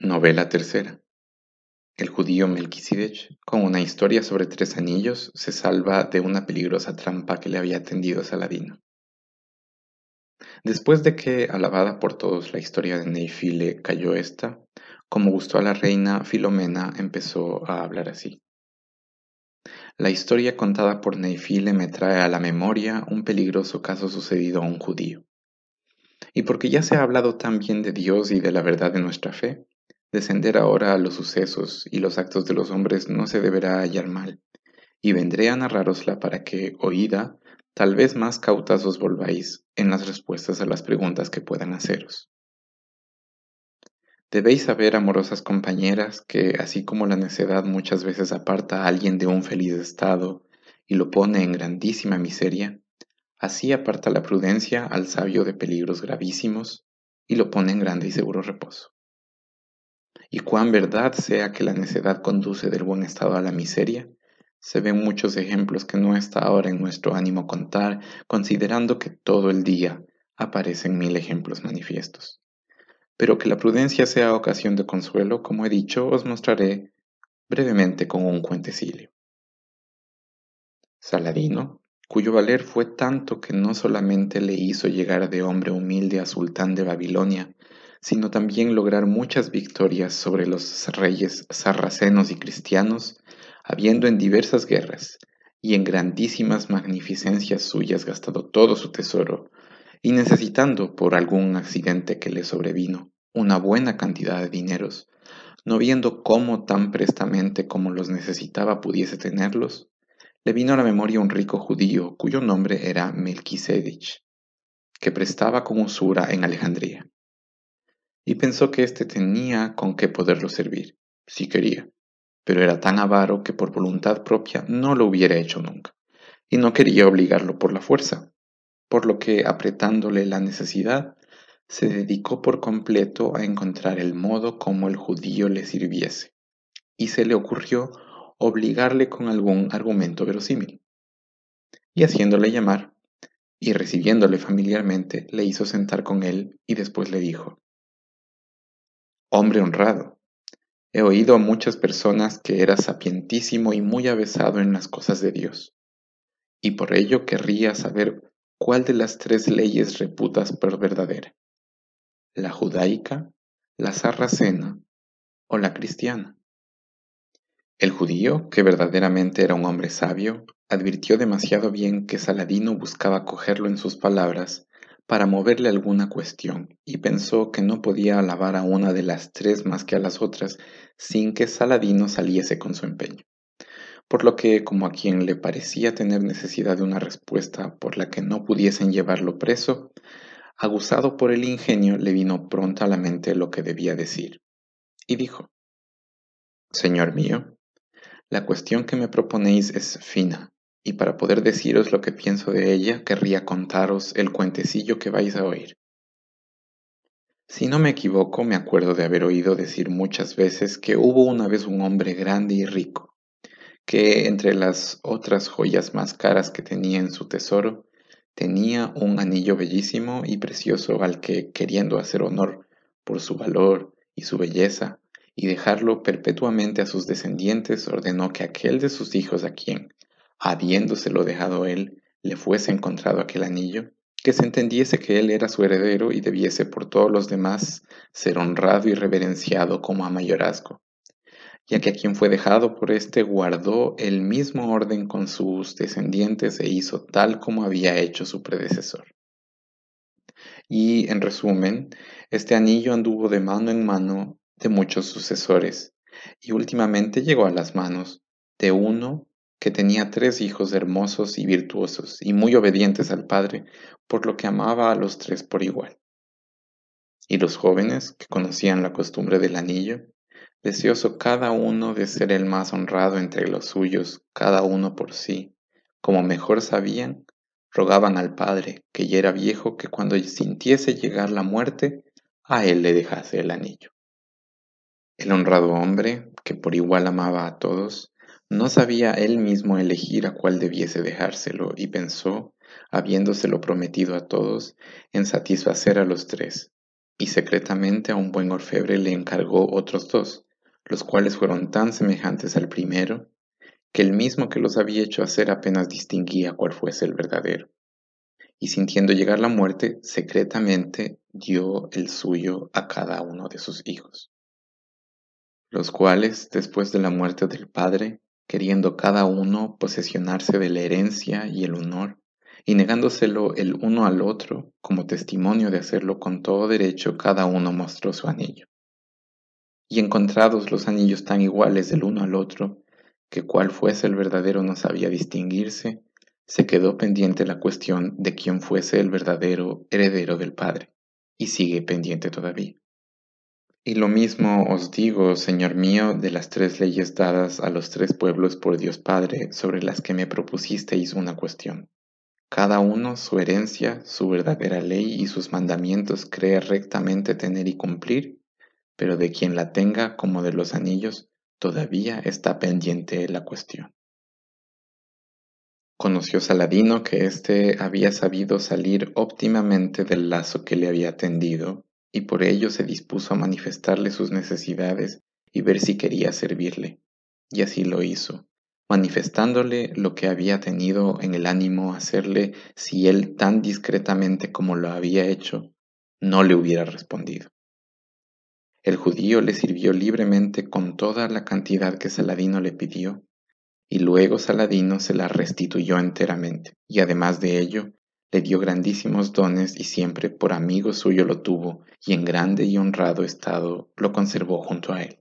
Novela tercera. El judío Melquisedec, con una historia sobre tres anillos, se salva de una peligrosa trampa que le había tendido Saladino. Después de que, alabada por todos la historia de Neifile, cayó esta, como gustó a la reina, Filomena empezó a hablar así. La historia contada por Neifile me trae a la memoria un peligroso caso sucedido a un judío. Y porque ya se ha hablado tan bien de Dios y de la verdad de nuestra fe, descender ahora a los sucesos y los actos de los hombres no se deberá hallar mal, y vendré a narrarosla para que, oída, tal vez más cautas os volváis en las respuestas a las preguntas que puedan haceros. Debéis saber, amorosas compañeras, que así como la necedad muchas veces aparta a alguien de un feliz estado y lo pone en grandísima miseria, así aparta la prudencia al sabio de peligros gravísimos y lo pone en grande y seguro reposo. Y cuán verdad sea que la necedad conduce del buen estado a la miseria, se ven muchos ejemplos que no está ahora en nuestro ánimo contar, considerando que todo el día aparecen mil ejemplos manifiestos. Pero que la prudencia sea ocasión de consuelo, como he dicho, os mostraré brevemente con un cuentecillo. Saladino, cuyo valer fue tanto que no solamente le hizo llegar de hombre humilde a sultán de Babilonia, sino también lograr muchas victorias sobre los reyes sarracenos y cristianos, habiendo en diversas guerras y en grandísimas magnificencias suyas gastado todo su tesoro, y necesitando por algún accidente que le sobrevino una buena cantidad de dineros, no viendo cómo tan prestamente como los necesitaba pudiese tenerlos, le vino a la memoria un rico judío cuyo nombre era Melquisedec, que prestaba con usura en Alejandría. Y pensó que éste tenía con qué poderlo servir, si quería, pero era tan avaro que por voluntad propia no lo hubiera hecho nunca, y no quería obligarlo por la fuerza, por lo que apretándole la necesidad, se dedicó por completo a encontrar el modo como el judío le sirviese, y se le ocurrió obligarle con algún argumento verosímil. Y haciéndole llamar, y recibiéndole familiarmente, le hizo sentar con él y después le dijo, Hombre honrado, he oído a muchas personas que eras sapientísimo y muy avesado en las cosas de Dios, y por ello querría saber cuál de las tres leyes reputas por verdadera, la judaica, la sarracena o la cristiana. El judío, que verdaderamente era un hombre sabio, advirtió demasiado bien que Saladino buscaba cogerlo en sus palabras para moverle alguna cuestión y pensó que no podía alabar a una de las tres más que a las otras sin que Saladino saliese con su empeño. Por lo que, como a quien le parecía tener necesidad de una respuesta por la que no pudiesen llevarlo preso, aguzado por el ingenio le vino pronto a la mente lo que debía decir, y dijo, Señor mío, la cuestión que me proponéis es fina, y para poder deciros lo que pienso de ella, querría contaros el cuentecillo que vais a oír. Si no me equivoco, me acuerdo de haber oído decir muchas veces que hubo una vez un hombre grande y rico, que entre las otras joyas más caras que tenía en su tesoro, tenía un anillo bellísimo y precioso al que, queriendo hacer honor por su valor y su belleza, y dejarlo perpetuamente a sus descendientes, ordenó que aquel de sus hijos a quien, habiéndoselo dejado él, le fuese encontrado aquel anillo, que se entendiese que él era su heredero y debiese por todos los demás ser honrado y reverenciado como a mayorazgo, ya que a quien fue dejado por éste guardó el mismo orden con sus descendientes e hizo tal como había hecho su predecesor. Y, en resumen, este anillo anduvo de mano en mano de muchos sucesores, y últimamente llegó a las manos de uno que tenía tres hijos hermosos y virtuosos y muy obedientes al padre, por lo que amaba a los tres por igual. Y los jóvenes, que conocían la costumbre del anillo, deseoso cada uno de ser el más honrado entre los suyos, cada uno por sí, como mejor sabían, rogaban al padre, que ya era viejo, que cuando sintiese llegar la muerte, a él le dejase el anillo. El honrado hombre, que por igual amaba a todos, no sabía él mismo elegir a cuál debiese dejárselo y pensó, habiéndoselo prometido a todos, en satisfacer a los tres, y secretamente a un buen orfebre le encargó otros dos, los cuales fueron tan semejantes al primero, que el mismo que los había hecho hacer apenas distinguía cuál fuese el verdadero. Y sintiendo llegar la muerte, secretamente dio el suyo a cada uno de sus hijos, los cuales, después de la muerte del padre, queriendo cada uno posesionarse de la herencia y el honor, y negándoselo el uno al otro, como testimonio de hacerlo con todo derecho, cada uno mostró su anillo. Y encontrados los anillos tan iguales del uno al otro, que cuál fuese el verdadero no sabía distinguirse, se quedó pendiente la cuestión de quién fuese el verdadero heredero del Padre, y sigue pendiente todavía. Y lo mismo os digo, Señor mío, de las tres leyes dadas a los tres pueblos por Dios Padre, sobre las que me propusisteis una cuestión. Cada uno su herencia, su verdadera ley y sus mandamientos cree rectamente tener y cumplir, pero de quien la tenga como de los anillos, todavía está pendiente la cuestión. Conoció Saladino que éste había sabido salir óptimamente del lazo que le había tendido, y por ello se dispuso a manifestarle sus necesidades y ver si quería servirle. Y así lo hizo, manifestándole lo que había tenido en el ánimo hacerle si él tan discretamente como lo había hecho, no le hubiera respondido. El judío le sirvió libremente con toda la cantidad que Saladino le pidió, y luego Saladino se la restituyó enteramente, y además de ello, le dio grandísimos dones y siempre por amigo suyo lo tuvo, y en grande y honrado estado lo conservó junto a él.